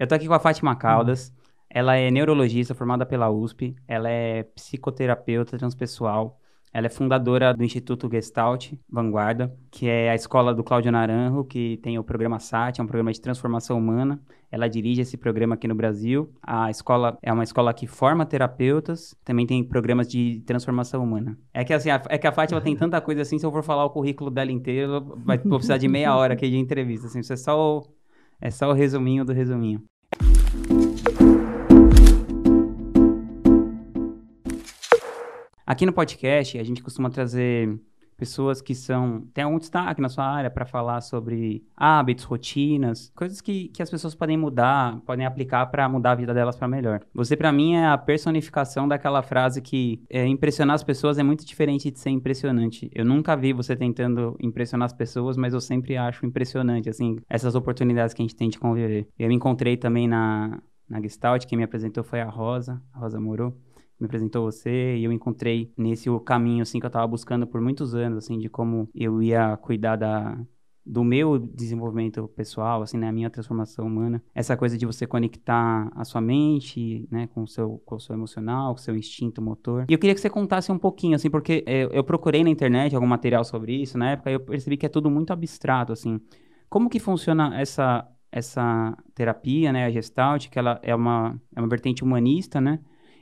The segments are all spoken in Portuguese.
Eu tô aqui com a Fátima Caldas. Ela é neurologista formada pela USP. Ela é psicoterapeuta transpessoal. Ela é fundadora do Instituto Gestalt Vanguarda, que é a escola do Cláudio Naranjo, que tem o programa SAT, é um programa de transformação humana. Ela dirige esse programa aqui no Brasil. A escola é uma escola que forma terapeutas, também tem programas de transformação humana. É que assim, a, é que a Fátima tem tanta coisa assim, se eu for falar o currículo dela inteiro, vai vou precisar de meia hora aqui de entrevista. Assim, isso é só é só o resuminho do resuminho. Aqui no podcast, a gente costuma trazer pessoas que são tem algum destaque na sua área para falar sobre hábitos, rotinas, coisas que, que as pessoas podem mudar, podem aplicar para mudar a vida delas para melhor. Você para mim é a personificação daquela frase que é, impressionar as pessoas é muito diferente de ser impressionante. Eu nunca vi você tentando impressionar as pessoas, mas eu sempre acho impressionante assim essas oportunidades que a gente tem de conviver. Eu me encontrei também na na Gestalt, quem me apresentou foi a Rosa, a Rosa Moro me apresentou você e eu encontrei nesse caminho assim que eu estava buscando por muitos anos assim de como eu ia cuidar da do meu desenvolvimento pessoal, assim, né, a minha transformação humana, essa coisa de você conectar a sua mente, né, com o seu, com o seu emocional, com o seu instinto motor. E eu queria que você contasse um pouquinho, assim, porque eu, eu procurei na internet algum material sobre isso, na época, e eu percebi que é tudo muito abstrato, assim. Como que funciona essa, essa terapia, né, a Gestalt, que ela é uma, é uma vertente humanista, né,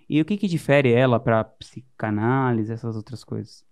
e o que, que difere ela para psicanálise, essas outras coisas?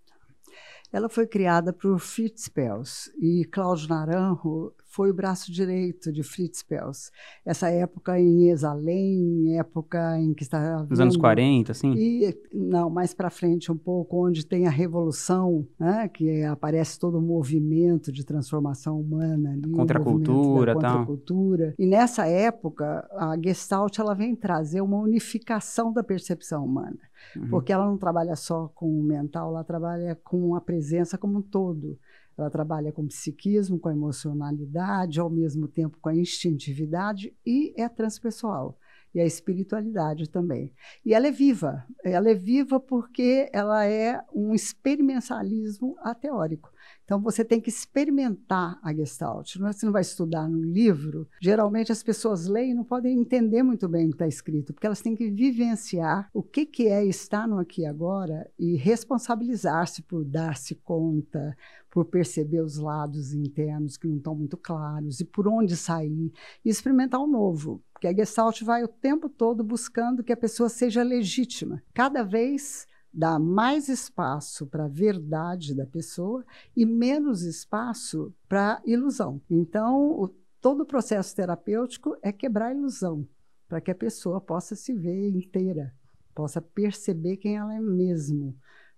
Ela foi criada por Fritz Pels e Cláudio Naranjo foi o braço direito de Fritz Pels. Essa época em Exalém, época em que está Nos anos 40, assim? E, não, mais para frente um pouco, onde tem a revolução, né, que aparece todo o movimento de transformação humana ali. Contra a cultura, Contra a cultura. E nessa época, a Gestalt ela vem trazer uma unificação da percepção humana. Uhum. Porque ela não trabalha só com o mental, ela trabalha com a presença como um todo. Ela trabalha com psiquismo, com emocionalidade, ao mesmo tempo com a instintividade e é transpessoal. E a espiritualidade também. E ela é viva. Ela é viva porque ela é um experimentalismo ateórico. Então você tem que experimentar a Gestalt. Não é, você não vai estudar no livro. Geralmente as pessoas leem e não podem entender muito bem o que está escrito, porque elas têm que vivenciar o que, que é estar no aqui e agora e responsabilizar-se por dar-se conta, por perceber os lados internos que não estão muito claros e por onde sair e experimentar o novo. Porque a Gestalt vai o tempo todo buscando que a pessoa seja legítima. Cada vez dá mais espaço para a verdade da pessoa e menos espaço para ilusão. Então, o, todo o processo terapêutico é quebrar a ilusão, para que a pessoa possa se ver inteira, possa perceber quem ela é mesmo.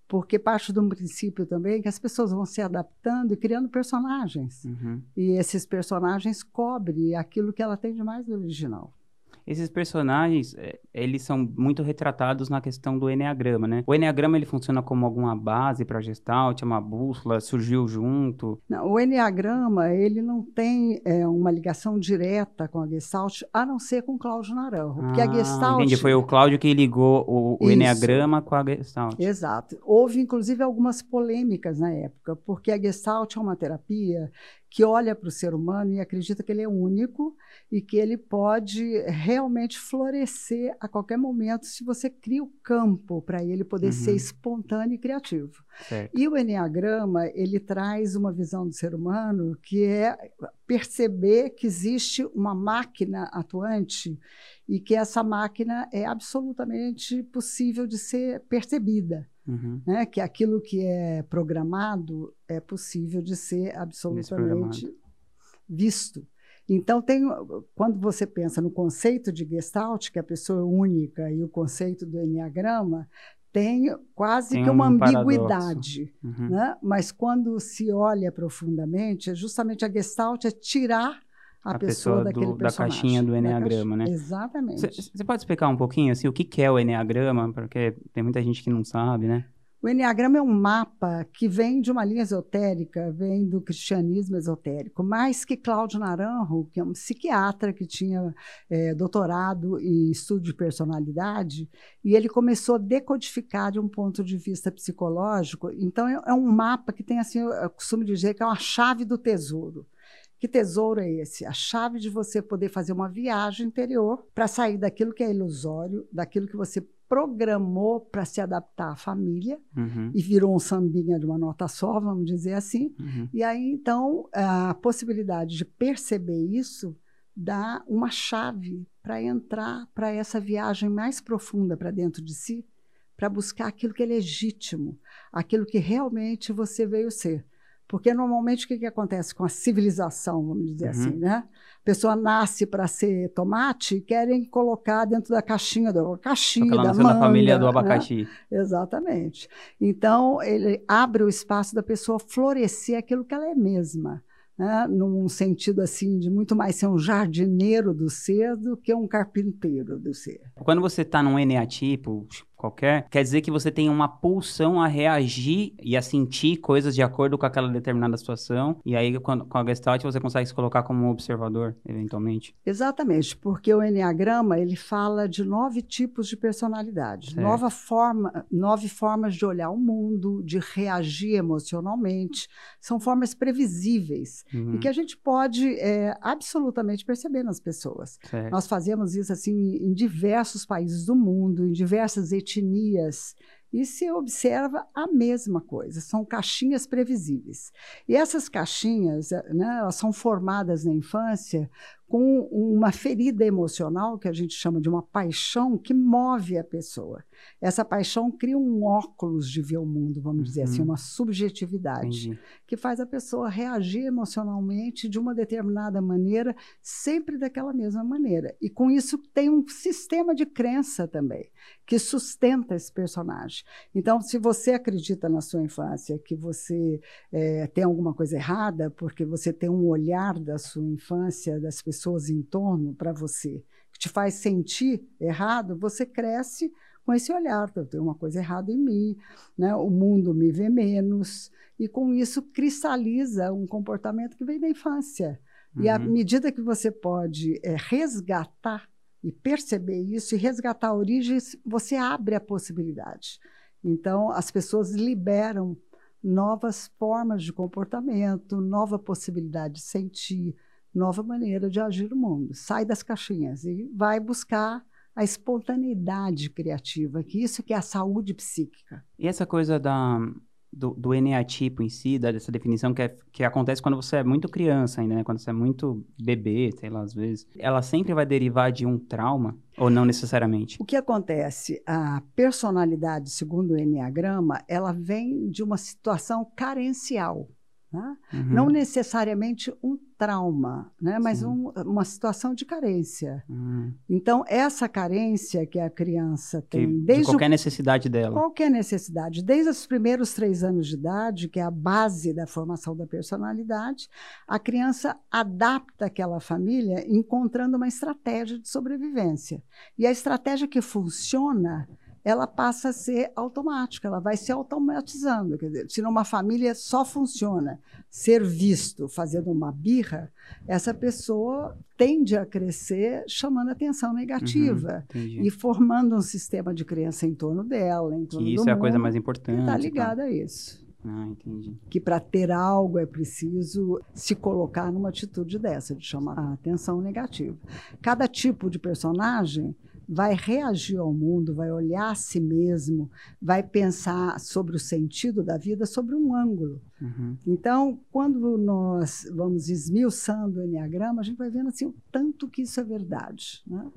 Porque parte de um princípio também que as pessoas vão se adaptando e criando personagens. Uhum. E esses personagens cobrem aquilo que ela tem de mais original. Esses personagens, é, eles são muito retratados na questão do Enneagrama, né? O Enneagrama, ele funciona como alguma base para Gestalt, é uma bússola, surgiu junto? Não, o Enneagrama, ele não tem é, uma ligação direta com a Gestalt, a não ser com Cláudio Naranjo. porque a ah, Gestalt... entendi. Foi o Cláudio que ligou o, o Enneagrama com a Gestalt. Exato. Houve, inclusive, algumas polêmicas na época, porque a Gestalt é uma terapia que olha para o ser humano e acredita que ele é único e que ele pode realmente florescer a qualquer momento se você cria o campo para ele poder uhum. ser espontâneo e criativo. Certo. E o Enneagrama, ele traz uma visão do ser humano que é perceber que existe uma máquina atuante e que essa máquina é absolutamente possível de ser percebida. Uhum. Né? Que aquilo que é programado é possível de ser absolutamente visto. Então, tem, quando você pensa no conceito de Gestalt, que é a pessoa única, e o conceito do Enneagrama, tem quase tem que uma um ambiguidade. Uhum. Né? Mas quando se olha profundamente, é justamente a Gestalt é tirar a, a pessoa, pessoa do, da caixinha do Enneagrama, né? Exatamente. Você pode explicar um pouquinho assim, o que, que é o Enneagrama? Porque tem muita gente que não sabe, né? O Enneagrama é um mapa que vem de uma linha esotérica, vem do cristianismo esotérico, mais que Cláudio Naranjo, que é um psiquiatra que tinha é, doutorado em estudo de personalidade, e ele começou a decodificar de um ponto de vista psicológico. Então, é, é um mapa que tem, assim, eu costumo dizer que é uma chave do tesouro Que tesouro é esse? A chave de você poder fazer uma viagem interior para sair daquilo que é ilusório, daquilo que você programou para se adaptar à família Uhum. e virou um sambinha de uma nota só, vamos dizer assim. Uhum. E aí, então, a possibilidade de perceber isso dá uma chave para entrar para essa viagem mais profunda para dentro de si, para buscar aquilo que é legítimo, aquilo que realmente você veio ser. Porque normalmente o que, que acontece com a civilização, vamos dizer Uhum. assim, né? A pessoa nasce para ser tomate e querem colocar dentro da caixinha do abacaxi, Porque ela da manga, na família do né? abacaxi. Exatamente. Então, ele abre o espaço da pessoa florescer aquilo que ela é mesma, né? num sentido assim de muito mais ser um jardineiro do ser do que um carpinteiro do ser. Quando você tá num eneatipo qualquer, quer dizer que você tem uma pulsão a reagir e a sentir coisas de acordo com aquela determinada situação. E aí, com a Gestalt, você consegue se colocar como um observador, eventualmente. Exatamente, porque o Enneagrama ele fala de nove tipos de personalidade, Certo. nova forma, nove formas de olhar o mundo, de reagir emocionalmente, são formas previsíveis Uhum. e que a gente pode é, absolutamente perceber nas pessoas. Certo. Nós fazemos isso assim em diversos países do mundo, em diversas etnias, e se observa a mesma coisa. São caixinhas previsíveis. E essas caixinhas, eh, né, elas são formadas na infância com uma ferida emocional que a gente chama de uma paixão que move a pessoa. Essa paixão cria um óculos de ver o mundo, vamos dizer assim, Uhum. uma subjetividade Entendi. que faz a pessoa reagir emocionalmente de uma determinada maneira, sempre daquela mesma maneira. E com isso tem um sistema de crença também, que sustenta esse personagem. Então, se você acredita na sua infância que você eh, tem alguma coisa errada, porque você tem um olhar da sua infância, das pessoas em torno para você, que te faz sentir errado, você cresce com esse olhar, eu tenho uma coisa errada em mim, né? o mundo me vê menos, e com isso cristaliza um comportamento que vem da infância. E à Uhum. medida que você pode eh, resgatar e perceber isso e resgatar origens, você abre a possibilidade. Então, as pessoas liberam novas formas de comportamento, nova possibilidade de sentir, nova maneira de agir no mundo. Sai das caixinhas e vai buscar a espontaneidade criativa, que isso que é a saúde psíquica. E essa coisa da, do, do eneatipo em si, dessa definição que, é- que acontece quando você é muito criança ainda, né? Quando você é muito bebê, sei lá, às vezes. Ela sempre vai derivar de um trauma? Ou não necessariamente? O que acontece? A personalidade, segundo o Enneagrama, ela vem de uma situação carencial. Né? Uhum. Não necessariamente um trauma, né? mas um- uma situação de carência. Hum. Então, essa carência que a criança Que- tem, de desde o qualquer necessidade dela. Qualquer necessidade, desde os primeiros três anos de idade, que é a base da formação da personalidade, a criança adapta aquela família encontrando uma estratégia de sobrevivência. E a estratégia que funciona, ela passa a ser automática, ela vai se automatizando. Quer dizer, se numa família só funciona ser visto fazendo uma birra, essa pessoa tende a crescer chamando atenção negativa Uhum, e formando um sistema de crença em torno dela, em torno Que isso é a coisa mais que importante. está e ligada a isso. Ah, entendi. Que para ter algo é preciso se colocar numa atitude dessa, de chamar a atenção negativa. Cada tipo de personagem vai reagir ao mundo, vai olhar a si mesmo, vai pensar sobre o sentido da vida sobre um ângulo. Uhum. Então, quando nós vamos esmiuçando o Enneagrama, a gente vai vendo assim, o tanto que isso é verdade. Né?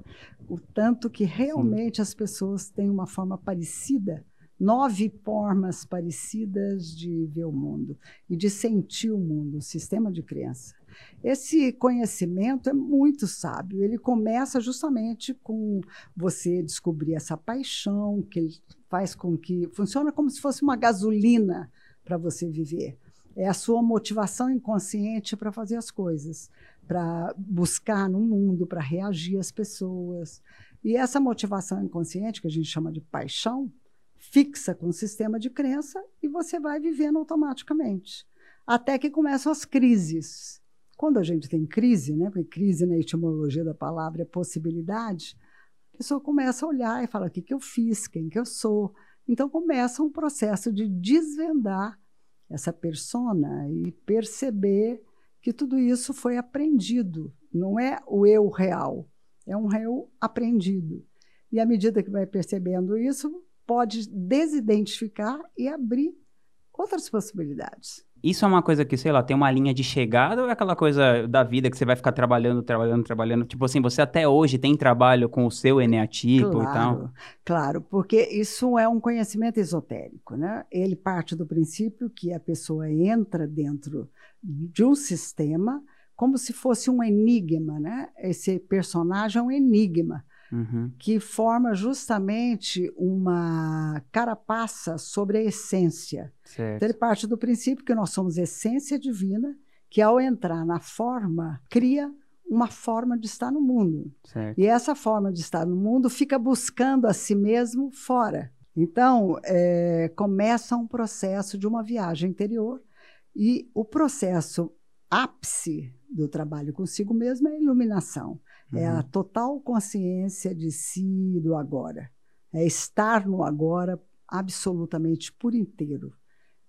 O tanto que realmente as pessoas têm uma forma parecida, nove formas parecidas de ver o mundo e de sentir o mundo, o sistema de crença. Esse conhecimento é muito sábio. Ele começa justamente com você descobrir essa paixão que ele faz com que funciona como se fosse uma gasolina para você viver. É a sua motivação inconsciente para fazer as coisas, para buscar no mundo, para reagir às pessoas. E essa motivação inconsciente, que a gente chama de paixão, fixa com o sistema de crença e você vai vivendo automaticamente. Até que começam as crises. Quando a gente tem crise, né, porque crise na etimologia da palavra é possibilidade, a pessoa começa a olhar e fala: o que, que eu fiz, quem que eu sou. Então começa um processo de desvendar essa persona e perceber que tudo isso foi aprendido, não é o eu real, é um eu aprendido. E à medida que vai percebendo isso, pode desidentificar e abrir outras possibilidades. Isso é uma coisa que, sei lá, tem uma linha de chegada ou é aquela coisa da vida que você vai ficar trabalhando, trabalhando, trabalhando? Tipo assim, você até hoje tem trabalho com o seu eneatipo claro, e tal? Claro, porque isso é um conhecimento esotérico, né? Ele parte do princípio que a pessoa entra dentro de um sistema como se fosse um enigma, né? Esse personagem é um enigma. Uhum. que forma justamente uma carapaça sobre a essência. Certo. Então, ele parte do princípio que nós somos essência divina, que ao entrar na forma, cria uma forma de estar no mundo. Certo. E essa forma de estar no mundo fica buscando a si mesmo fora. Então, é, começa um processo de uma viagem interior, e o processo ápice do trabalho consigo mesmo é a iluminação. Uhum. É a uhum. total consciência de si do agora. É estar no agora absolutamente por inteiro.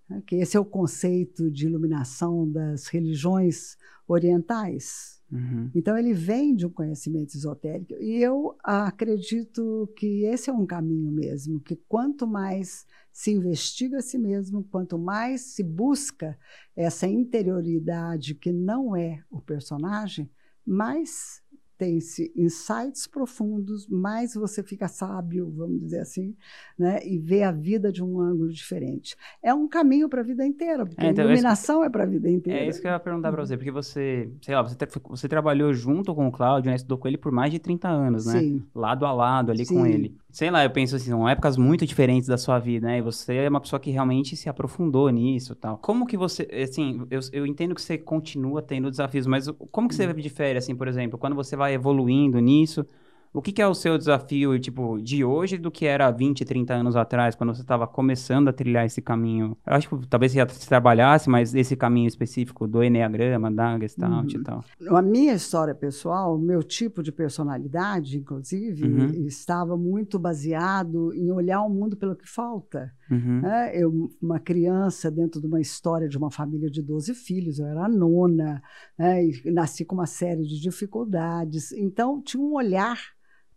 Né? Que esse é o conceito de iluminação das religiões orientais. Uhum. Então, ele vem de um conhecimento esotérico. E eu acredito que esse é um caminho mesmo, que quanto mais se investiga a si mesmo, quanto mais se busca essa interioridade que não é o personagem, mais tem-se insights profundos, mais você fica sábio, vamos dizer assim, né? e vê a vida de um ângulo diferente. É um caminho para a vida inteira, porque é, então, a iluminação é, é para a vida inteira. É isso que eu ia perguntar para você, porque você, sei lá, você, você trabalhou junto com o Cláudio, né? estudou com ele por mais de 30 anos, né? Sim. Lado a lado ali Sim. com ele sei lá, eu penso assim, são épocas muito diferentes da sua vida, né? E você é uma pessoa que realmente se aprofundou nisso tal. Como que você, assim, eu, eu entendo que você continua tendo desafios, mas como que você hum. difere, assim, por exemplo, quando você vai evoluindo nisso, o que, que, é o seu desafio, tipo, de hoje do que era 20, 30 anos atrás, quando você estava começando a trilhar esse caminho? Eu acho que talvez você já trabalhasse, mas esse caminho específico do Enneagrama, da Gestalt uhum. e tal. A minha história pessoal, o meu tipo de personalidade, inclusive, uhum. estava muito baseado em olhar o mundo pelo que falta. Uhum. É, eu, uma criança dentro de uma história de uma família de 12 filhos, eu era a nona, né, e nasci com uma série de dificuldades. Então, tinha um olhar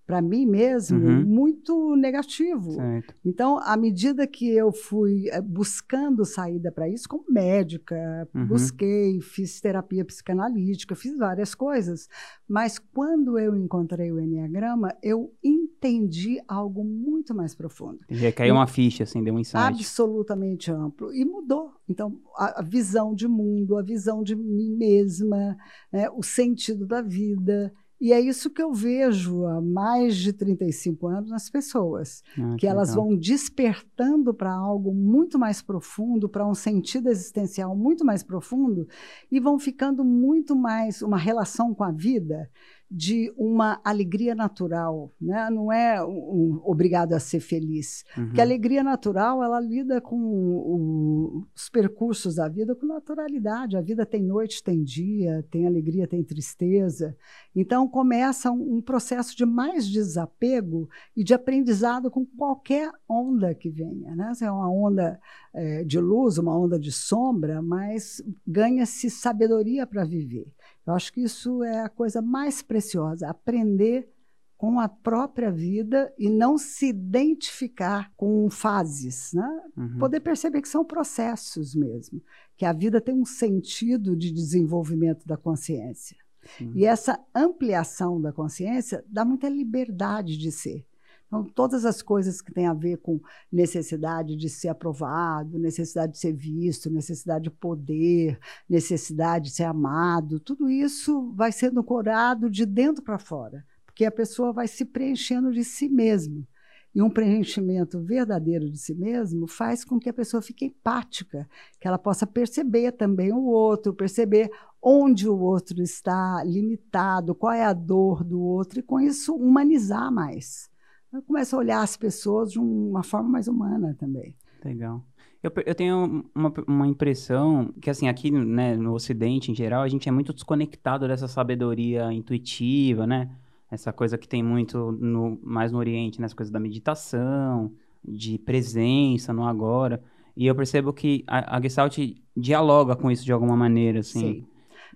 para mim mesmo uhum. muito negativo. Certo. Então, à medida que eu fui eh, buscando saída para isso, como médica, uhum. busquei, fiz terapia psicanalítica, fiz várias coisas, mas quando eu encontrei o Enneagrama, eu entendi algo muito mais profundo. Já caiu uma ficha, assim, deu um insight. Absolutamente amplo. E mudou. Então, a, a visão de mundo, a visão de mim mesma, né, o sentido da vida. E é isso que eu vejo há mais de 35 anos nas pessoas, ah, que, elas legal. vão despertando para algo muito mais profundo, para um sentido existencial muito mais profundo, e vão ficando muito mais uma relação com a vida de uma alegria natural, né? não é um, um, obrigado a ser feliz. Uhum. Porque a alegria natural, ela lida com o, os percursos da vida com naturalidade. A vida tem noite, tem dia, tem alegria, tem tristeza. Então começa um, um processo de mais desapego e de aprendizado com qualquer onda que venha. Né? Se é uma onda é, de luz, uma onda de sombra, mas ganha-se sabedoria para viver. Eu acho que isso é a coisa mais preciosa, aprender com a própria vida e não se identificar com fases, né? Uhum. Poder perceber que são processos mesmo, que a vida tem um sentido de desenvolvimento da consciência. Sim. E essa ampliação da consciência dá muita liberdade de ser. Então, todas as coisas que têm a ver com necessidade de ser aprovado, necessidade de ser visto, necessidade de poder, necessidade de ser amado, tudo isso vai sendo corado de dentro para fora, porque a pessoa vai se preenchendo de si mesma. E um preenchimento verdadeiro de si mesmo faz com que a pessoa fique empática, que ela possa perceber também o outro, perceber onde o outro está limitado, qual é a dor do outro, e com isso humanizar mais eu começo a olhar as pessoas de uma forma mais humana também. Legal. Eu, eu tenho uma, uma impressão que, assim, aqui né, no Ocidente, em geral, a gente é muito desconectado dessa sabedoria intuitiva, né? Essa coisa que tem muito no, mais no Oriente, né? coisa da meditação, de presença no agora. E eu percebo que a, a Gestalt dialoga com isso de alguma maneira, assim. Sim.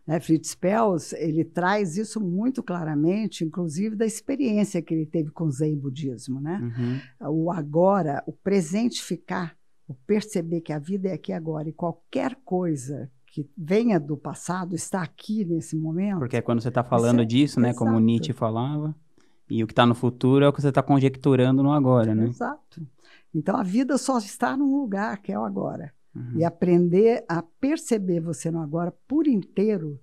Né? Fritz Pels, ele traz isso muito claramente, inclusive da experiência que ele teve com o Zen budismo. Né? Uhum. O agora, o presentificar, o perceber que a vida é aqui agora e qualquer coisa que venha do passado está aqui nesse momento. Porque é quando você está falando disso, né, como Nietzsche falava, e o que está no futuro é o que você está conjecturando no agora, né? Exato. Então a vida só está num lugar que é o agora. Uhum. E aprender a perceber você no agora por inteiro,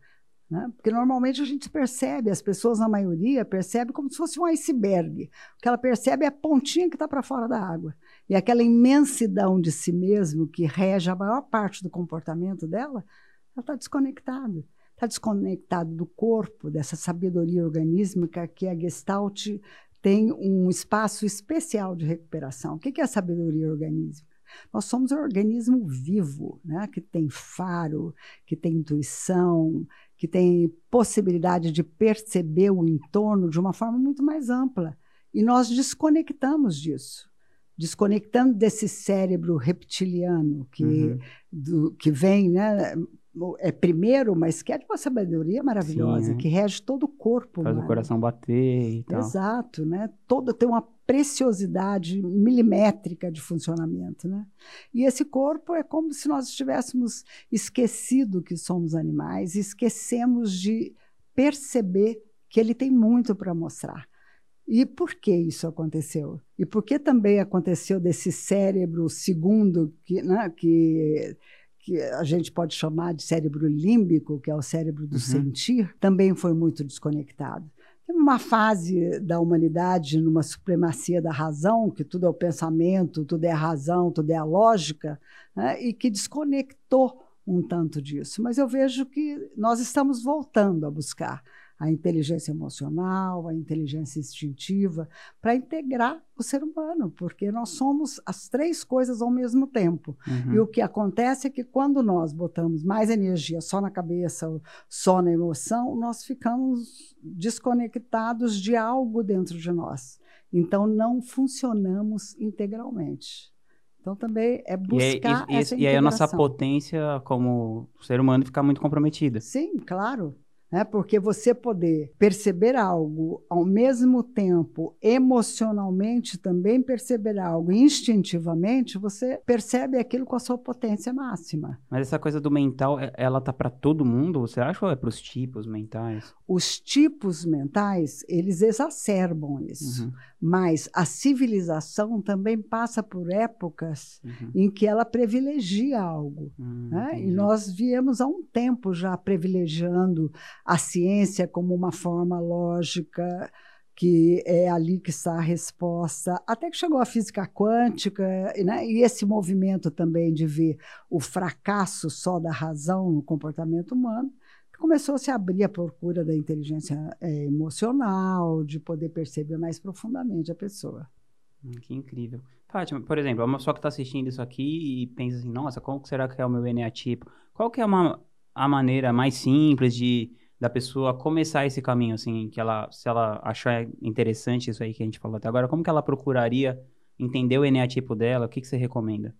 né? porque normalmente a gente percebe, as pessoas, na maioria, percebem como se fosse um iceberg. O que ela percebe é a pontinha que está para fora da água. E aquela imensidão de si mesmo que rege a maior parte do comportamento dela, ela está desconectada. Está desconectado do corpo, dessa sabedoria organísmica que a Gestalt tem um espaço especial de recuperação. O que é a sabedoria organísmica? Nós somos um organismo vivo, né? que tem faro, que tem intuição, que tem possibilidade de perceber o entorno de uma forma muito mais ampla. E nós desconectamos disso desconectando desse cérebro reptiliano que, uhum. do, que vem, né, é primeiro, mas que é de uma sabedoria maravilhosa, Sim, é. que rege todo o corpo. Faz o coração bater e tal. Exato, né? Todo tem uma preciosidade milimétrica de funcionamento, né? E esse corpo é como se nós estivéssemos esquecido que somos animais, esquecemos de perceber que ele tem muito para mostrar. E por que isso aconteceu? E por que também aconteceu desse cérebro segundo, que, né, que, que a gente pode chamar de cérebro límbico, que é o cérebro do uhum. sentir, também foi muito desconectado. Tem uma fase da humanidade numa supremacia da razão, que tudo é o pensamento, tudo é a razão, tudo é a lógica, né, e que desconectou um tanto disso. Mas eu vejo que nós estamos voltando a buscar a inteligência emocional, a inteligência instintiva, para integrar o ser humano, porque nós somos as três coisas ao mesmo tempo. Uhum. E o que acontece é que quando nós botamos mais energia só na cabeça, só na emoção, nós ficamos desconectados de algo dentro de nós. Então não funcionamos integralmente. Então também é buscar e, e, essa e, e aí a nossa potência como ser humano fica muito comprometida. Sim, claro né? porque você poder perceber algo ao mesmo tempo, emocionalmente também perceber algo, instintivamente, você percebe aquilo com a sua potência máxima. Mas essa coisa do mental, ela tá para todo mundo, você acha ou é para os tipos mentais? Os tipos mentais, eles exacerbam isso. Uhum. Mas a civilização também passa por épocas uhum. em que ela privilegia algo. Uhum, né? E nós viemos há um tempo já privilegiando a ciência como uma forma lógica que é ali que está a resposta, até que chegou a física quântica, né? e esse movimento também de ver o fracasso só da razão no comportamento humano, começou a se abrir a procura da inteligência é, emocional, de poder perceber mais profundamente a pessoa. Hum, que incrível. Fátima, por exemplo, uma pessoa que está assistindo isso aqui e pensa assim, nossa, como será que é o meu eneatipo? Qual que é uma, a maneira mais simples de da pessoa começar esse caminho, assim, que ela, se ela achar interessante isso aí que a gente falou até agora, como que ela procuraria entender o eneatipo dela? O que, que você recomenda?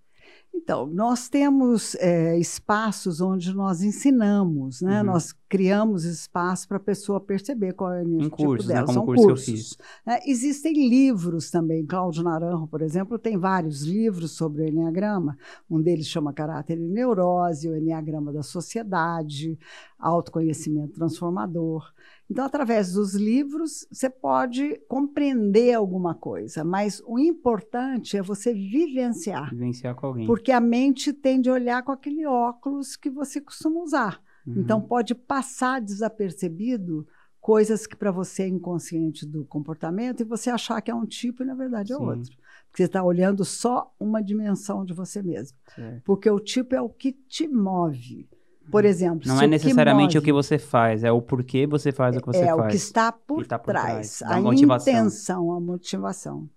Então, nós temos é, espaços onde nós ensinamos, né? Uhum. Nós criamos espaço para a pessoa perceber qual é o tipo cursos, né? dela. Né? São curso cursos. Né? Existem livros também. Cláudio Naranjo, por exemplo, tem vários livros sobre o Enneagrama. Um deles chama Caráter e Neurose, o Enneagrama da Sociedade, Autoconhecimento Transformador. Então, através dos livros, você pode compreender alguma coisa, mas o importante é você vivenciar. Vivenciar com alguém. Porque a mente tende a olhar com aquele óculos que você costuma usar. Uhum. Então, pode passar desapercebido coisas que para você é inconsciente do comportamento e você achar que é um tipo e na verdade é Sim. outro. Porque você está olhando só uma dimensão de você mesmo. Certo. Porque o tipo é o que te move. Por exemplo, não é necessariamente o que você faz, é o porquê você faz o que você é faz. É o que está por, que tá por trás, trás a motivação. intenção, a motivação.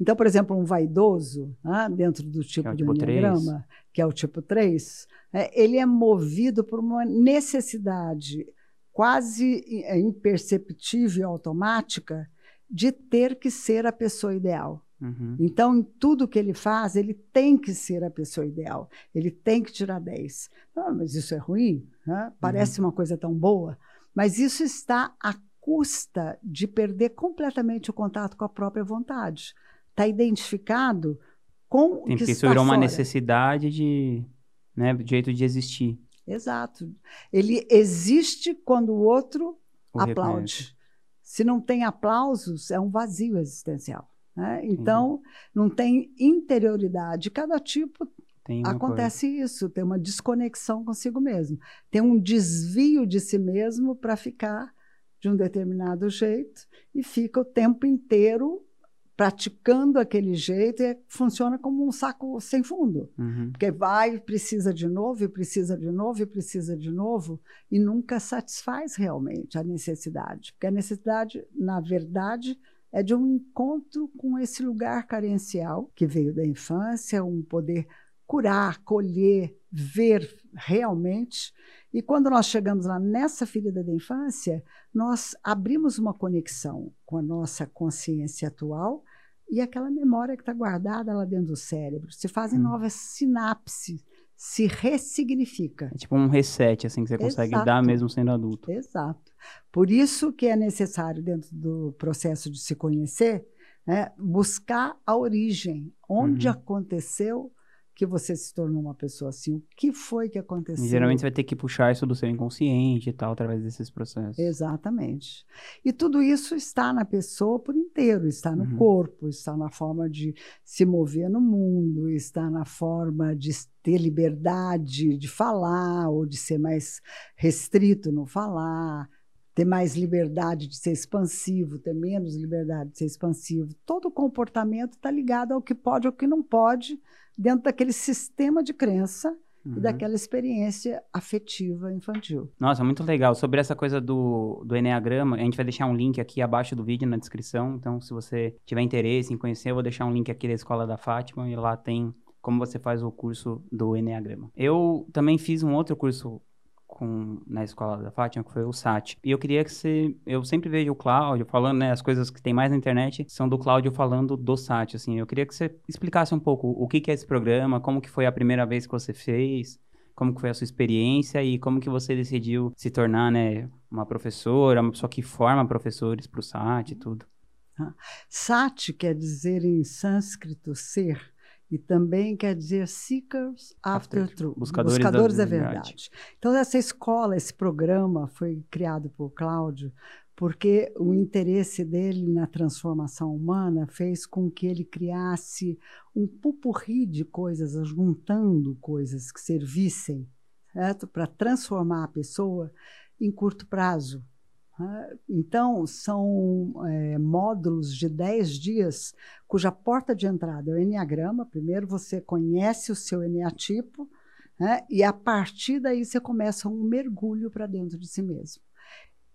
Então, por exemplo, um vaidoso, né, dentro do tipo, é de tipo Enneagrama, que é o tipo 3, é, ele é movido por uma necessidade quase é, imperceptível e automática de ter que ser a pessoa ideal. Uhum. Então, em tudo que ele faz, ele tem que ser a pessoa ideal. Ele tem que tirar 10. Ah, mas isso é ruim? Né? Parece uhum. uma coisa tão boa. Mas isso está à custa de perder completamente o contato com a própria vontade. Está identificado com tem, o que Isso está virou fora. uma necessidade de, né, de jeito de existir. Exato. Ele existe quando o outro O aplaude. reconhece. Se não tem aplausos, é um vazio existencial. né? Então, não tem interioridade. Cada tipo acontece isso, tem uma desconexão consigo mesmo. Tem um desvio de si mesmo para ficar de um determinado jeito e fica o tempo inteiro praticando aquele jeito e funciona como um saco sem fundo. Uhum. Porque vai, precisa de novo, e precisa de novo, e precisa de novo, e nunca satisfaz realmente a necessidade. Porque a necessidade, na verdade, é de um encontro com esse lugar carencial que veio da infância, um poder curar, colher, ver realmente. E quando nós chegamos lá nessa ferida da infância, nós abrimos uma conexão com a nossa consciência atual e aquela memória que está guardada lá dentro do cérebro. Se fazem Hum. novas sinapses, se ressignifica. É tipo um reset, assim, que você consegue Exato. dar mesmo sendo adulto. Exato. Por isso que é necessário, dentro do processo de se conhecer, né, buscar a origem. Onde Uhum. aconteceu que você se tornou uma pessoa assim? O que foi que aconteceu? E geralmente você vai ter que puxar isso do seu inconsciente e tal, através desses processos. Exatamente. E tudo isso está na pessoa por inteiro, está no Uhum. corpo, está na forma de se mover no mundo, está na forma de ter liberdade de falar ou de ser mais restrito no falar, ter mais liberdade de ser expansivo, ter menos liberdade de ser expansivo. Todo comportamento está ligado ao que pode ou que não pode dentro daquele sistema de crença Uhum. e daquela experiência afetiva infantil. Nossa, muito legal. Sobre essa coisa do, do Enneagrama, a gente vai deixar um link aqui abaixo do vídeo na descrição. Então, se você tiver interesse em conhecer, eu vou deixar um link aqui da Escola da Fátima e lá tem como você faz o curso do Enneagrama. Eu também fiz um outro curso com, na Escola da Fátima, que foi o SAT. E eu queria que você... Eu sempre vejo o Cláudio falando, né? As coisas que tem mais na internet são do Cláudio falando do SAT, assim. Eu queria que você explicasse um pouco o que, que é esse programa, como que foi a primeira vez que você fez, como que foi a sua experiência e como que você decidiu se tornar, né, uma professora, uma pessoa que forma professores para o SAT e tudo. Sati quer dizer em sânscrito ser e também quer dizer seekers after, After, truth, buscadores da da, verdade. verdade. Então essa escola, esse programa foi criado por Cláudio porque o interesse dele na transformação humana fez com que ele criasse um pupurri de coisas, juntando coisas que servissem para transformar a pessoa em curto prazo. Então, são é, módulos de 10 dias, cuja porta de entrada é o Enneagrama. Primeiro você conhece o seu Enneatipo, né? e a partir daí você começa um mergulho para dentro de si mesmo.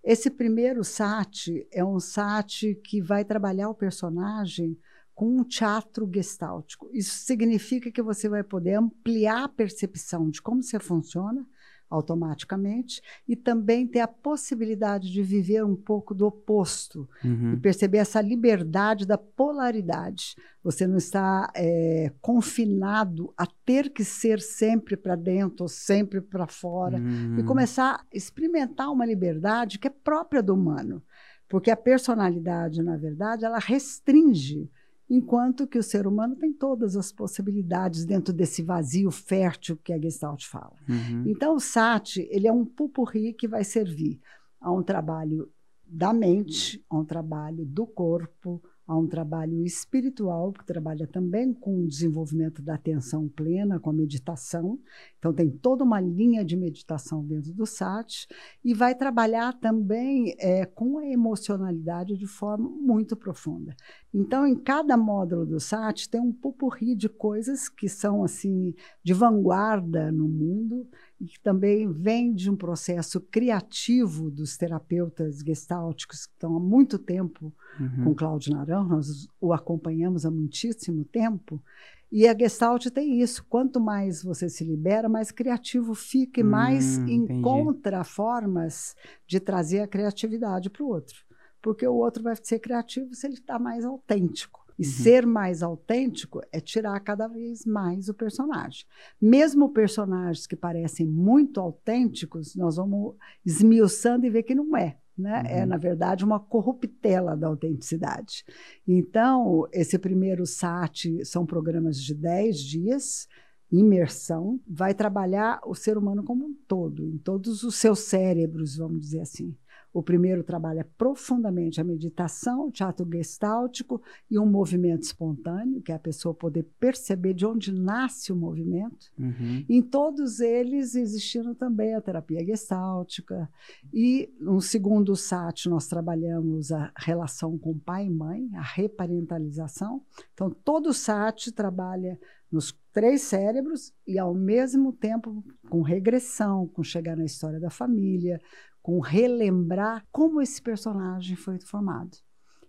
Esse primeiro SAT é um SAT que vai trabalhar o personagem com um teatro gestáltico. Isso significa que você vai poder ampliar a percepção de como você funciona automaticamente e também ter a possibilidade de viver um pouco do oposto e Uhum. perceber essa liberdade da polaridade. Você não está é, confinado a ter que ser sempre para dentro ou sempre para fora e Uhum. começar a experimentar uma liberdade que é própria do humano, porque a personalidade, na verdade, ela restringe, enquanto que o ser humano tem todas as possibilidades dentro desse vazio fértil que a Gestalt fala. Uhum. Então, o SAT ele é um pupurri que vai servir a um trabalho da mente, a um trabalho do corpo, a um trabalho espiritual, que trabalha também com o desenvolvimento da atenção plena, com a meditação. Então, tem toda uma linha de meditação dentro do SAT, e vai trabalhar também é, com a emocionalidade de forma muito profunda. Então, em cada módulo do SAT, tem um pupurri de coisas que são assim de vanguarda no mundo e que também vem de um processo criativo dos terapeutas gestálticos que estão há muito tempo Uhum. com Cláudio Narão, nós o acompanhamos há muitíssimo tempo. E a Gestalt tem isso: quanto mais você se libera, mais criativo fica e mais Hum, entendi. encontra formas de trazer a criatividade para o outro. Porque o outro vai ser criativo se ele está mais autêntico. E uhum. ser mais autêntico é tirar cada vez mais o personagem. Mesmo personagens que parecem muito autênticos, nós vamos esmiuçando e ver que não é. Né? É, uhum. É, na verdade, uma corruptela da autenticidade. Então, esse primeiro SAT são programas de 10 dias, imersão, vai trabalhar o ser humano como um todo, em todos os seus cérebros, vamos dizer assim. O primeiro trabalha profundamente a meditação, o teatro gestáltico e um movimento espontâneo, que é a pessoa poder perceber de onde nasce o movimento. Uhum. Em todos eles existindo também a terapia gestáltica. E no segundo SAT nós trabalhamos a relação com pai e mãe, a reparentalização. Então todo o SAT trabalha nos três cérebros e ao mesmo tempo com regressão, com chegar na história da família, com relembrar como esse personagem foi formado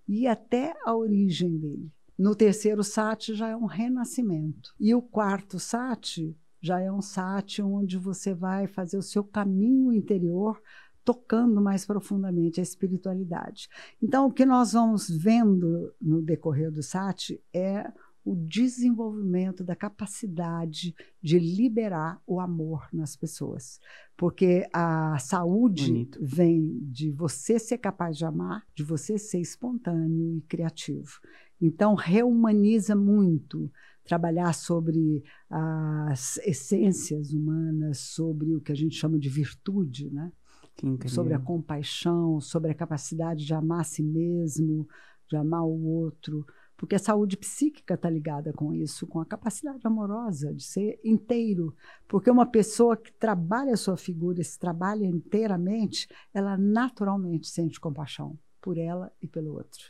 e até a origem dele. No terceiro sat já é um renascimento. E o quarto sat já é um sat onde você vai fazer o seu caminho interior tocando mais profundamente a espiritualidade. Então, o que nós vamos vendo no decorrer do sat é o desenvolvimento da capacidade de liberar o amor nas pessoas. Porque a saúde Bonito. vem de você ser capaz de amar, de você ser espontâneo e criativo. Então, reumaniza muito trabalhar sobre as essências humanas, sobre o que a gente chama de virtude, né? sobre a compaixão, sobre a capacidade de amar a si mesmo, de amar o outro porque a saúde psíquica está ligada com isso, com a capacidade amorosa de ser inteiro. Porque uma pessoa que trabalha a sua figura, se trabalha inteiramente, ela naturalmente sente compaixão por ela e pelo outro.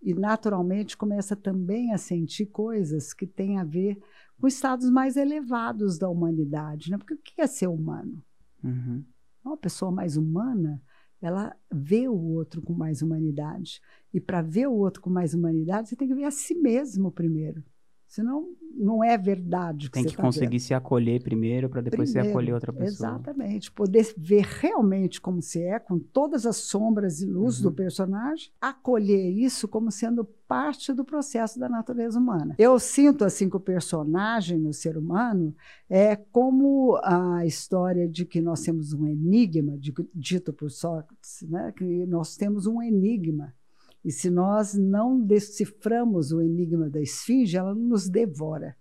E naturalmente começa também a sentir coisas que têm a ver com estados mais elevados da humanidade. Né? Porque o que é ser humano? Uhum. Uma pessoa mais humana ela vê o outro com mais humanidade. E para ver o outro com mais humanidade, você tem que ver a si mesmo primeiro. Senão, não é verdade. Que Tem que tá conseguir vendo. se acolher primeiro para depois primeiro, se acolher outra pessoa. Exatamente. Poder ver realmente como se é, com todas as sombras e luzes uhum. do personagem, acolher isso como sendo parte do processo da natureza humana. Eu sinto assim que o personagem no ser humano é como a história de que nós temos um enigma, dito por Sócrates, né? que nós temos um enigma e se nós não deciframos o enigma da esfinge, ela nos devora.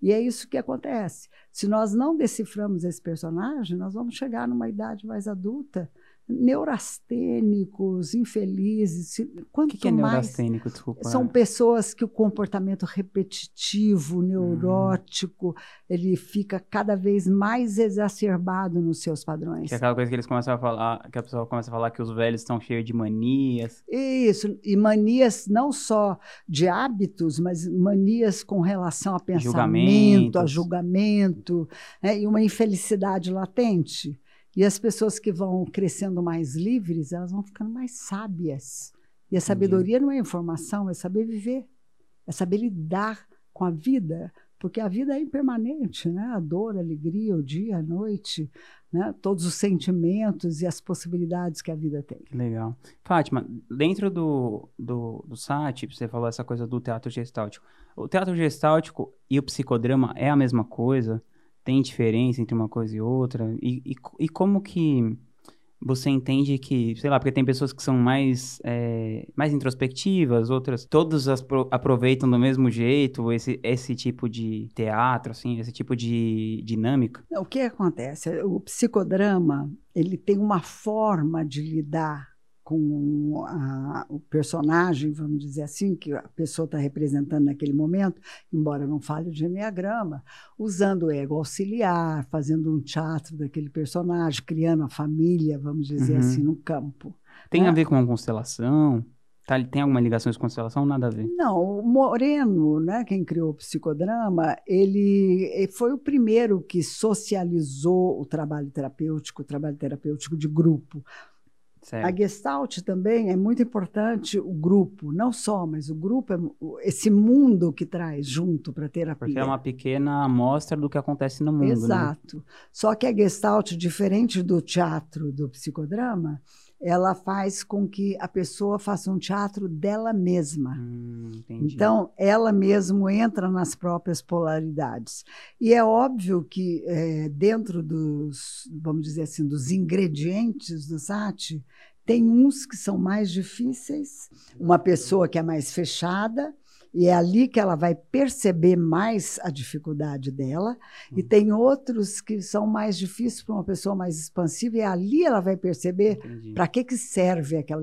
E é isso que acontece. Se nós não deciframos esse personagem, nós vamos chegar numa idade mais adulta neurastênicos, infelizes. Quanto o que, que é neurastênico? Desculpa. São pessoas que o comportamento repetitivo, neurótico, hum. ele fica cada vez mais exacerbado nos seus padrões. Que é aquela coisa que eles começam a falar, que a pessoa começa a falar que os velhos estão cheios de manias. Isso, e manias não só de hábitos, mas manias com relação a pensamento, a julgamento, né? e uma infelicidade latente. E as pessoas que vão crescendo mais livres, elas vão ficando mais sábias. E a sabedoria não é informação, é saber viver, é saber lidar com a vida, porque a vida é impermanente, né? A dor, a alegria, o dia, a noite, né? Todos os sentimentos e as possibilidades que a vida tem. Legal. Fátima, dentro do, do, do SAT, você falou essa coisa do teatro gestáltico. O teatro gestáltico e o psicodrama é a mesma coisa? Tem diferença entre uma coisa e outra? E, e, e, como que você entende que, sei lá, porque tem pessoas que são mais, é, mais introspectivas, outras, todos apro aproveitam do mesmo jeito esse, esse tipo de teatro, assim, esse tipo de dinâmica? O que acontece? O psicodrama, ele tem uma forma de lidar com a, o personagem, vamos dizer assim, que a pessoa está representando naquele momento, embora não fale de enneagrama, usando o ego auxiliar, fazendo um teatro daquele personagem, criando a família, vamos dizer uhum. assim, no campo. Tem né? a ver com a constelação? Tá, tem alguma ligação com constelação? Nada a ver. Não, o Moreno, né, quem criou o psicodrama, ele foi o primeiro que socializou o trabalho terapêutico, o trabalho terapêutico de grupo. Certo. A Gestalt também é muito importante o grupo, não só, mas o grupo é esse mundo que traz junto para a terapia. Porque é uma pequena amostra do que acontece no mundo. Né? Exato. Né? Só que a Gestalt, diferente do teatro do psicodrama, ela faz com que a pessoa faça um teatro dela mesma. Hum. Então, ela mesmo entra nas próprias polaridades. E é óbvio que, é, dentro dos, vamos dizer assim, dos ingredientes do Sati, tem uns que são mais difíceis, uma pessoa que é mais fechada, e é ali que ela vai perceber mais a dificuldade dela. Uhum. E tem outros que são mais difíceis para uma pessoa mais expansiva, e ali ela vai perceber para que, que serve aquela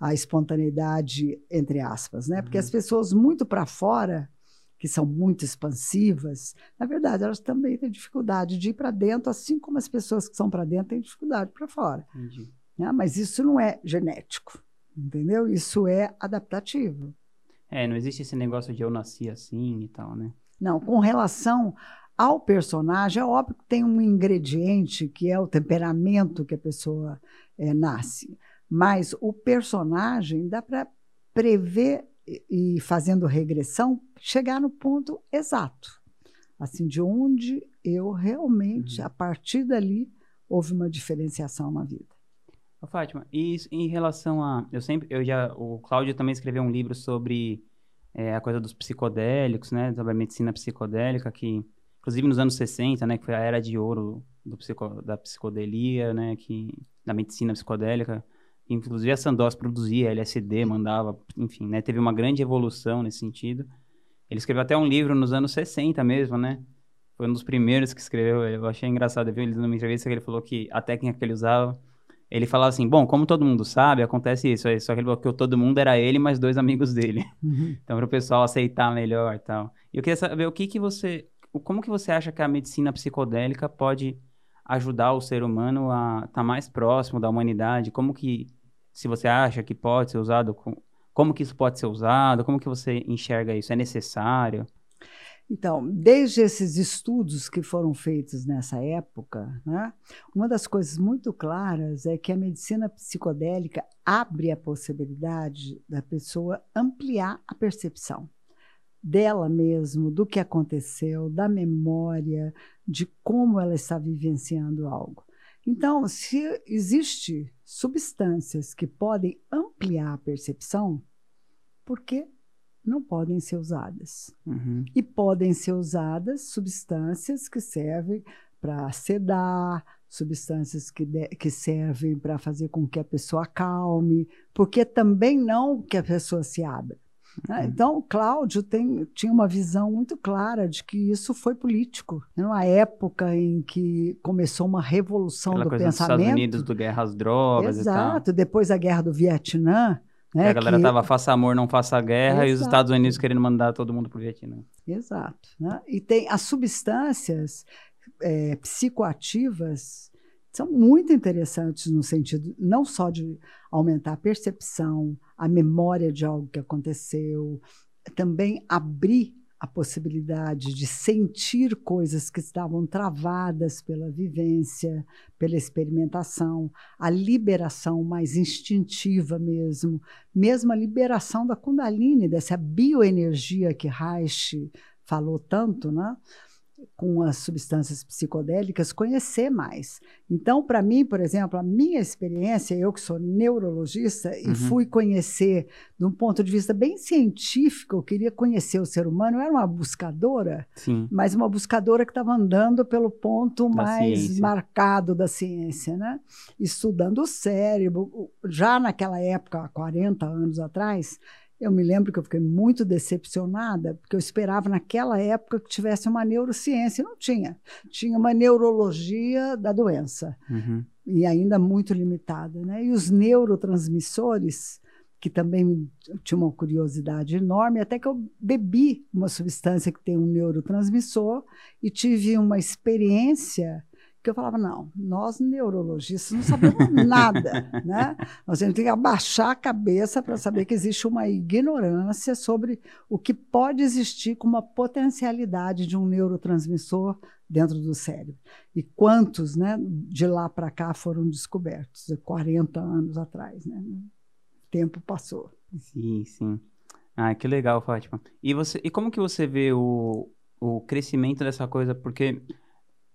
a espontaneidade, entre aspas. Né? Porque as uhum. pessoas muito para fora, que são muito expansivas, na verdade, elas também têm dificuldade de ir para dentro, assim como as pessoas que são para dentro têm dificuldade para fora. Né? Mas isso não é genético, entendeu? Isso é adaptativo. É, não existe esse negócio de eu nasci assim e tal, né? Não, com relação ao personagem, é óbvio que tem um ingrediente que é o temperamento que a pessoa é, nasce. Mas o personagem dá para prever e fazendo regressão chegar no ponto exato. Assim, de onde eu realmente, uhum. a partir dali, houve uma diferenciação na vida. Fátima, e em relação a. Eu sempre. Eu já, o Cláudio também escreveu um livro sobre é, a coisa dos psicodélicos, né? Sobre a medicina psicodélica, que, inclusive nos anos 60, né? Que foi a era de ouro do psico, da psicodelia, né? Que, da medicina psicodélica. Inclusive a Sandoz produzia LSD, mandava, enfim, né? Teve uma grande evolução nesse sentido. Ele escreveu até um livro nos anos 60 mesmo, né? Foi um dos primeiros que escreveu. Eu achei engraçado, eu vi ele numa entrevista que ele falou que a técnica que ele usava ele falava assim, bom, como todo mundo sabe, acontece isso. Só que ele falou que todo mundo era ele, mais dois amigos dele. Uhum. Então, para o pessoal aceitar melhor e tal. E eu queria saber o que que você... Como que você acha que a medicina psicodélica pode ajudar o ser humano a estar tá mais próximo da humanidade? Como que, se você acha que pode ser usado, como que isso pode ser usado? Como que você enxerga isso? É necessário? Então, desde esses estudos que foram feitos nessa época, né, uma das coisas muito claras é que a medicina psicodélica abre a possibilidade da pessoa ampliar a percepção dela mesmo, do que aconteceu, da memória, de como ela está vivenciando algo. Então, se existe substâncias que podem ampliar a percepção, por que não podem ser usadas. Uhum. E podem ser usadas substâncias que servem para sedar, substâncias que, de, que servem para fazer com que a pessoa acalme, porque também não que a pessoa se abra. Né? Uhum. Então, Cláudio tem, tinha uma visão muito clara de que isso foi político. Numa época em que começou uma revolução Aquela do pensamento. Dos Estados Unidos, do guerra às drogas Exato, depois da guerra do Vietnã, né, a galera que... tava faça amor, não faça guerra, Exato. e os Estados Unidos querendo mandar todo mundo pro Vietnã. Exato. Né? E tem as substâncias é, psicoativas são muito interessantes no sentido não só de aumentar a percepção, a memória de algo que aconteceu, também abrir a possibilidade de sentir coisas que estavam travadas pela vivência, pela experimentação, a liberação mais instintiva mesmo, mesmo a liberação da Kundalini, dessa bioenergia que Reich falou tanto, né? Com as substâncias psicodélicas, conhecer mais. Então, para mim, por exemplo, a minha experiência, eu que sou neurologista uhum. e fui conhecer de um ponto de vista bem científico, eu queria conhecer o ser humano, eu era uma buscadora, Sim. mas uma buscadora que estava andando pelo ponto da mais ciência. marcado da ciência, né? estudando o cérebro. Já naquela época, há 40 anos atrás, eu me lembro que eu fiquei muito decepcionada, porque eu esperava naquela época que tivesse uma neurociência. Não tinha. Tinha uma neurologia da doença, uhum. e ainda muito limitada. Né? E os neurotransmissores, que também tinha uma curiosidade enorme, até que eu bebi uma substância que tem um neurotransmissor e tive uma experiência porque eu falava, não, nós neurologistas não sabemos nada, né? Nós temos que abaixar a cabeça para saber que existe uma ignorância sobre o que pode existir com uma potencialidade de um neurotransmissor dentro do cérebro. E quantos, né, de lá para cá foram descobertos, 40 anos atrás, né? O tempo passou. Sim, sim. Ah, que legal, Fátima. E você, e como que você vê o, o crescimento dessa coisa? Porque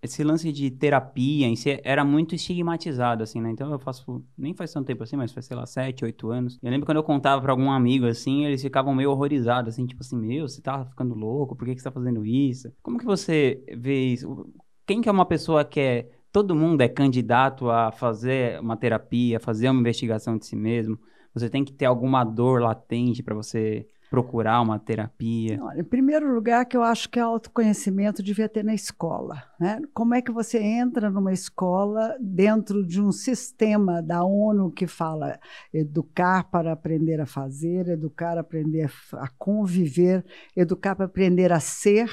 esse lance de terapia em si era muito estigmatizado, assim, né? Então eu faço, nem faz tanto tempo assim, mas faz, sei lá, sete, oito anos. Eu lembro quando eu contava pra algum amigo, assim, eles ficavam meio horrorizados, assim, tipo assim, meu, você tá ficando louco, por que, que você tá fazendo isso? Como que você vê isso? Quem que é uma pessoa que é... Todo mundo é candidato a fazer uma terapia, fazer uma investigação de si mesmo. Você tem que ter alguma dor latente para você procurar uma terapia? Olha, em primeiro lugar, que eu acho que autoconhecimento devia ter na escola. Né? Como é que você entra numa escola dentro de um sistema da ONU que fala educar para aprender a fazer, educar para aprender a conviver, educar para aprender a ser,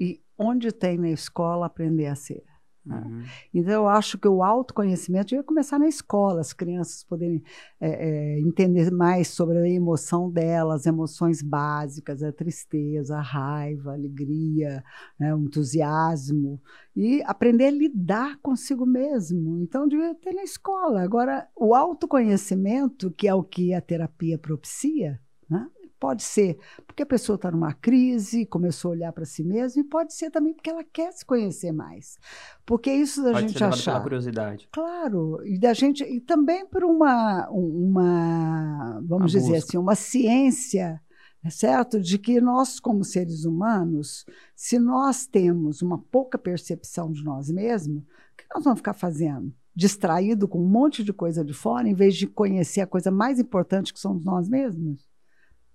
e onde tem na escola aprender a ser? Né? Uhum. Então, eu acho que o autoconhecimento devia começar na escola, as crianças poderem é, é, entender mais sobre a emoção delas, emoções básicas, a tristeza, a raiva, a alegria, né, o entusiasmo, e aprender a lidar consigo mesmo. Então, devia ter na escola. Agora, o autoconhecimento, que é o que a terapia propicia, né? Pode ser porque a pessoa está numa crise, começou a olhar para si mesma, e pode ser também porque ela quer se conhecer mais. Porque isso da pode gente ser achar. Pela curiosidade. Claro, e da gente e também por uma uma vamos dizer assim, uma ciência é certo? De que nós, como seres humanos, se nós temos uma pouca percepção de nós mesmos, o que nós vamos ficar fazendo? Distraído com um monte de coisa de fora, em vez de conhecer a coisa mais importante que somos nós mesmos?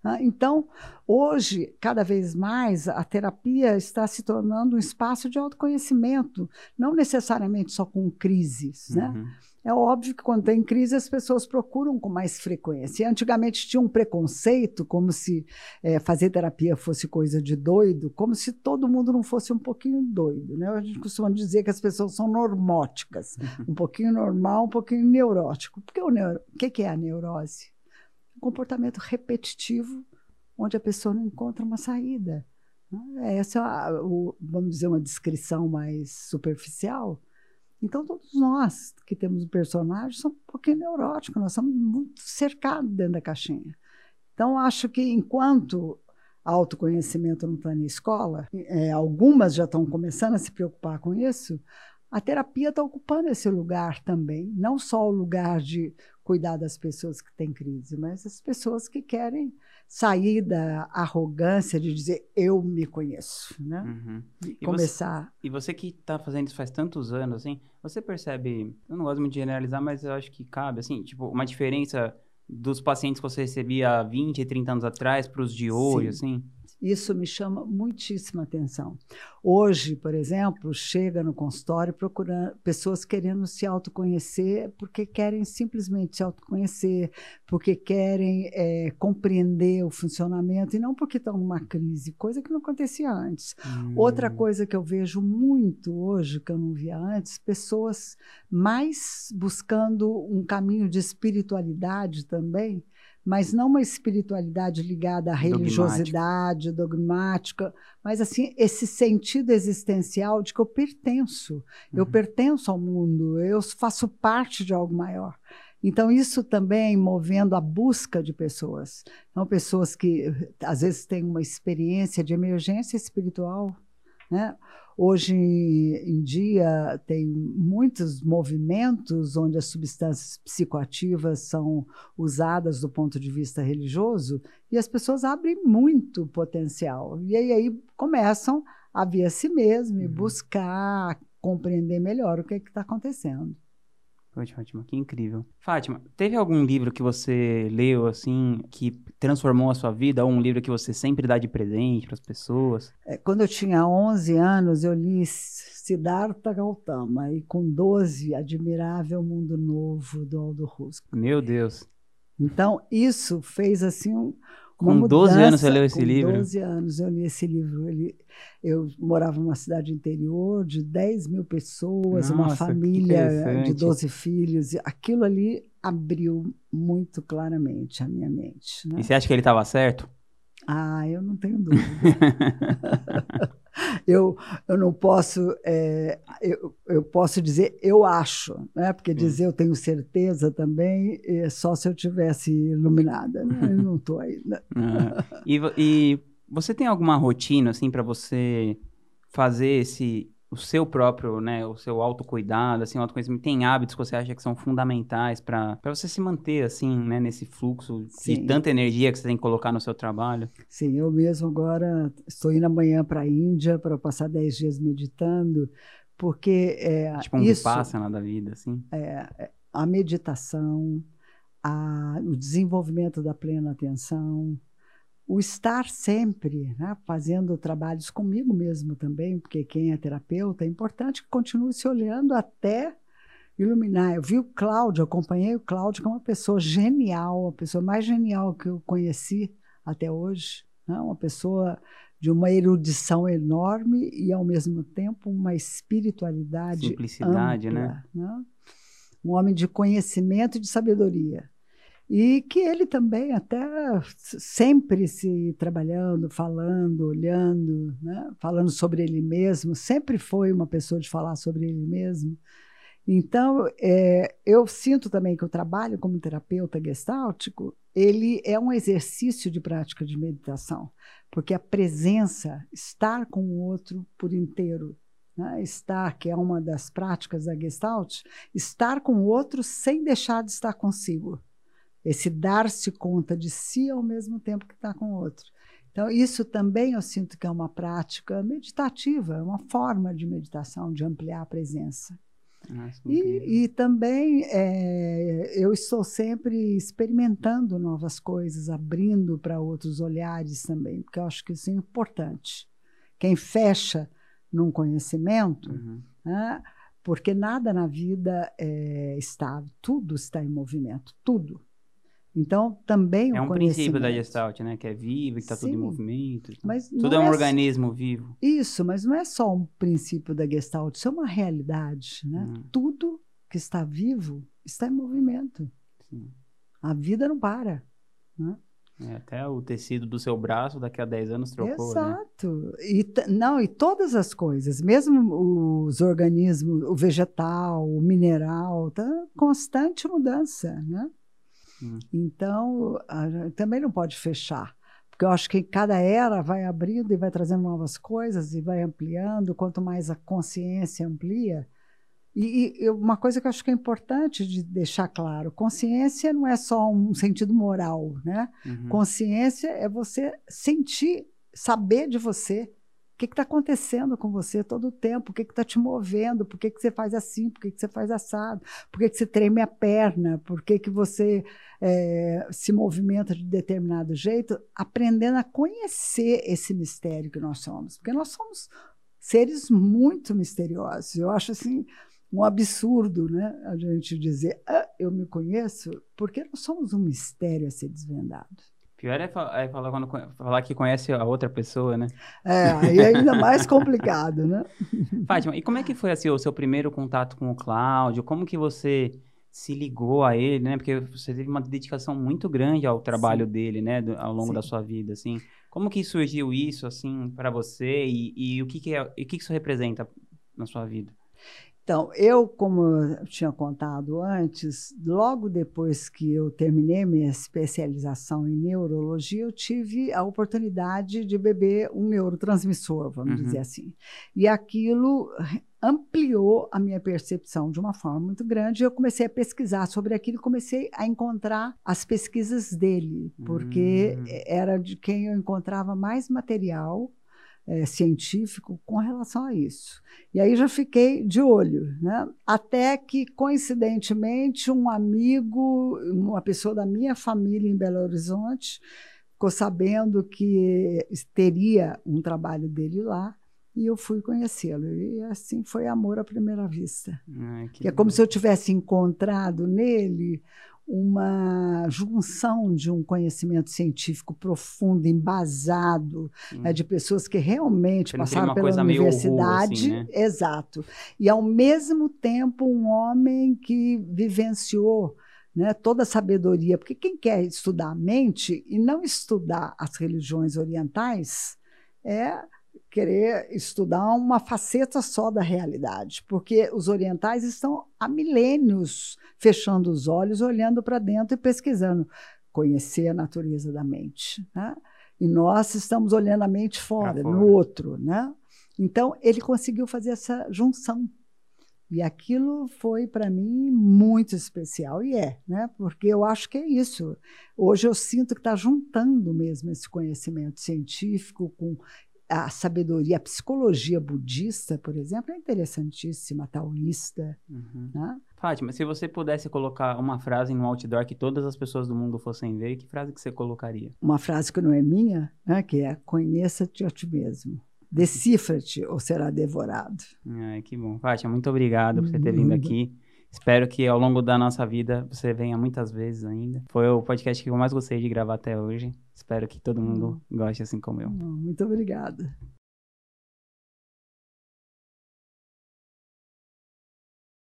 Né? Então, hoje, cada vez mais, a terapia está se tornando um espaço de autoconhecimento, não necessariamente só com crises. Né? Uhum. É óbvio que quando tem crise as pessoas procuram com mais frequência. Antigamente tinha um preconceito, como se é, fazer terapia fosse coisa de doido, como se todo mundo não fosse um pouquinho doido. Né? A gente costuma dizer que as pessoas são normóticas, uhum. um pouquinho normal, um pouquinho neurótico. Porque o, neuro... o que é a neurose? Comportamento repetitivo onde a pessoa não encontra uma saída. Né? Essa é, o, vamos dizer, uma descrição mais superficial. Então, todos nós que temos um personagem somos um pouquinho neuróticos, nós somos muito cercados dentro da caixinha. Então, acho que enquanto autoconhecimento não está na escola, é, algumas já estão começando a se preocupar com isso, a terapia está ocupando esse lugar também, não só o lugar de cuidar das pessoas que têm crise, mas as pessoas que querem sair da arrogância de dizer eu me conheço, né? Uhum. E, começar. Você, e você que está fazendo isso faz tantos anos, assim, você percebe? Eu não gosto muito de generalizar, mas eu acho que cabe, assim, tipo, uma diferença dos pacientes que você recebia há 20, 30 anos atrás para os de hoje, Sim. assim? Isso me chama muitíssima atenção. Hoje, por exemplo, chega no consultório procurando pessoas querendo se autoconhecer porque querem simplesmente se autoconhecer, porque querem é, compreender o funcionamento e não porque estão numa crise, coisa que não acontecia antes. Hum. Outra coisa que eu vejo muito hoje, que eu não via antes, pessoas mais buscando um caminho de espiritualidade também, mas não uma espiritualidade ligada à religiosidade, dogmática, mas assim esse sentido existencial de que eu pertenço, uhum. eu pertenço ao mundo, eu faço parte de algo maior. Então isso também movendo a busca de pessoas, não pessoas que às vezes têm uma experiência de emergência espiritual, né? Hoje em dia, tem muitos movimentos onde as substâncias psicoativas são usadas do ponto de vista religioso e as pessoas abrem muito potencial. E aí, aí começam a ver a si mesmo e uhum. buscar compreender melhor o que é está acontecendo. Poxa, Fátima, que incrível. Fátima, teve algum livro que você leu, assim, que transformou a sua vida? Ou um livro que você sempre dá de presente para as pessoas? É, quando eu tinha 11 anos, eu li Siddhartha Gautama. E com 12, Admirável Mundo Novo, do Aldo Rusco. Meu Deus. Então, isso fez, assim, um, com mudança, 12 anos você leu esse com livro? Com 12 anos eu li esse livro. Ele, eu morava numa cidade interior de 10 mil pessoas, Nossa, uma família de 12 filhos. E aquilo ali abriu muito claramente a minha mente. Né? E você acha que ele estava certo? Ah, eu não tenho dúvida. eu, eu não posso, é, eu, eu posso dizer eu acho, né? porque dizer eu tenho certeza também é só se eu tivesse iluminada. Né? Eu não estou ainda. e, e você tem alguma rotina assim para você fazer esse o seu próprio, né, o seu autocuidado, assim, o autoconhecimento, tem hábitos que você acha que são fundamentais para você se manter, assim, né, nesse fluxo Sim. de tanta energia que você tem que colocar no seu trabalho? Sim, eu mesmo agora estou indo amanhã para a Índia para passar 10 dias meditando, porque é, tipo um isso, passa na da vida, assim? É, é, a meditação, a, o desenvolvimento da plena atenção, o estar sempre né, fazendo trabalhos comigo mesmo também, porque quem é terapeuta é importante que continue se olhando até iluminar. Eu vi o Cláudio, acompanhei o Cláudio, que é uma pessoa genial, a pessoa mais genial que eu conheci até hoje, né, uma pessoa de uma erudição enorme e, ao mesmo tempo, uma espiritualidade Simplicidade, ampla, né? né? Um homem de conhecimento e de sabedoria e que ele também até sempre se trabalhando, falando, olhando, né? falando sobre ele mesmo, sempre foi uma pessoa de falar sobre ele mesmo. Então, é, eu sinto também que o trabalho como terapeuta gestáltico, ele é um exercício de prática de meditação, porque a presença, estar com o outro por inteiro, né? estar, que é uma das práticas da Gestalt, estar com o outro sem deixar de estar consigo esse dar-se conta de si ao mesmo tempo que está com o outro. Então, isso também eu sinto que é uma prática meditativa, é uma forma de meditação, de ampliar a presença. Nossa, e, e, também é, eu estou sempre experimentando novas coisas, abrindo para outros olhares também, porque eu acho que isso é importante. Quem fecha num conhecimento, uhum. né, porque nada na vida é estável, tudo está em movimento, tudo. Então, também é um princípio da Gestalt, né? Que é vivo, que está tudo em movimento. Mas tudo é um é organismo vivo. Isso, mas não é só um princípio da Gestalt, isso é uma realidade, né? Hum. Tudo que está vivo está em movimento. Sim. A vida não para, né? É, até o tecido do seu braço daqui a 10 anos trocou, né? Exato. Né? E, não, e todas as coisas, mesmo os organismos, o vegetal, o mineral, tá constante mudança, né? Hum. Então, a, também não pode fechar. Porque eu acho que cada era vai abrindo e vai trazendo novas coisas e vai ampliando. Quanto mais a consciência amplia. E, e uma coisa que eu acho que é importante de deixar claro: consciência não é só um sentido moral, né? Uhum. Consciência é você sentir, saber de você o que está acontecendo com você todo o tempo? O que está te movendo? Por que, que você faz assim? Por que, que você faz assado? Por que, que você treme a perna? Por que, que você é, se movimenta de determinado jeito? Aprendendo a conhecer esse mistério que nós somos. Porque nós somos seres muito misteriosos. Eu acho assim um absurdo né, a gente dizer, ah, eu me conheço, porque nós somos um mistério a ser desvendado. Pior é, é falar, quando, falar que conhece a outra pessoa, né? É, aí é ainda mais complicado, né? Fátima, e como é que foi assim, o seu primeiro contato com o Cláudio? Como que você se ligou a ele, né? Porque você teve uma dedicação muito grande ao trabalho Sim. dele, né? Do, ao longo Sim. da sua vida, assim. Como que surgiu isso, assim, para você? E, e, o que que, é, o que que isso representa na sua vida? Então, eu, como eu tinha contado antes, logo depois que eu terminei minha especialização em neurologia, eu tive a oportunidade de beber um neurotransmissor, vamos uhum. dizer assim. E aquilo ampliou a minha percepção de uma forma muito grande. Eu comecei a pesquisar sobre aquilo e comecei a encontrar as pesquisas dele, porque uhum. era de quem eu encontrava mais material é, científico com relação a isso. E aí já fiquei de olho, né? até que, coincidentemente, um amigo, uma pessoa da minha família em Belo Horizonte, ficou sabendo que teria um trabalho dele lá, e eu fui conhecê-lo. E assim foi amor à primeira vista. Ai, é como se eu tivesse encontrado nele uma junção de um conhecimento científico profundo, embasado, né, de pessoas que realmente passaram pela universidade. Assim, né? Exato. E, ao mesmo tempo, um homem que vivenciou né, toda a sabedoria. Porque quem quer estudar a mente e não estudar as religiões orientais é querer estudar uma faceta só da realidade, porque os orientais estão há milênios fechando os olhos, olhando para dentro e pesquisando, conhecer a natureza da mente. Né? E nós estamos olhando a mente fora, no outro. Né? Então, ele conseguiu fazer essa junção. E aquilo foi, para mim, muito especial. E é, né? porque eu acho que é isso. Hoje eu sinto que está juntando mesmo esse conhecimento científico com a sabedoria, a psicologia budista, por exemplo, é interessantíssima, taoísta. Uhum. Né? Fátima, se você pudesse colocar uma frase no outdoor que todas as pessoas do mundo fossem ver, que frase que você colocaria? Uma frase que não é minha, né, que é conheça-te a ti mesmo. Decifra-te ou será devorado. Ai, que bom. Fátima, muito obrigado por você ter vindo aqui. Espero que ao longo da nossa vida você venha muitas vezes ainda. Foi o podcast que eu mais gostei de gravar até hoje. Espero que todo mundo hum. goste assim como eu. Muito obrigada.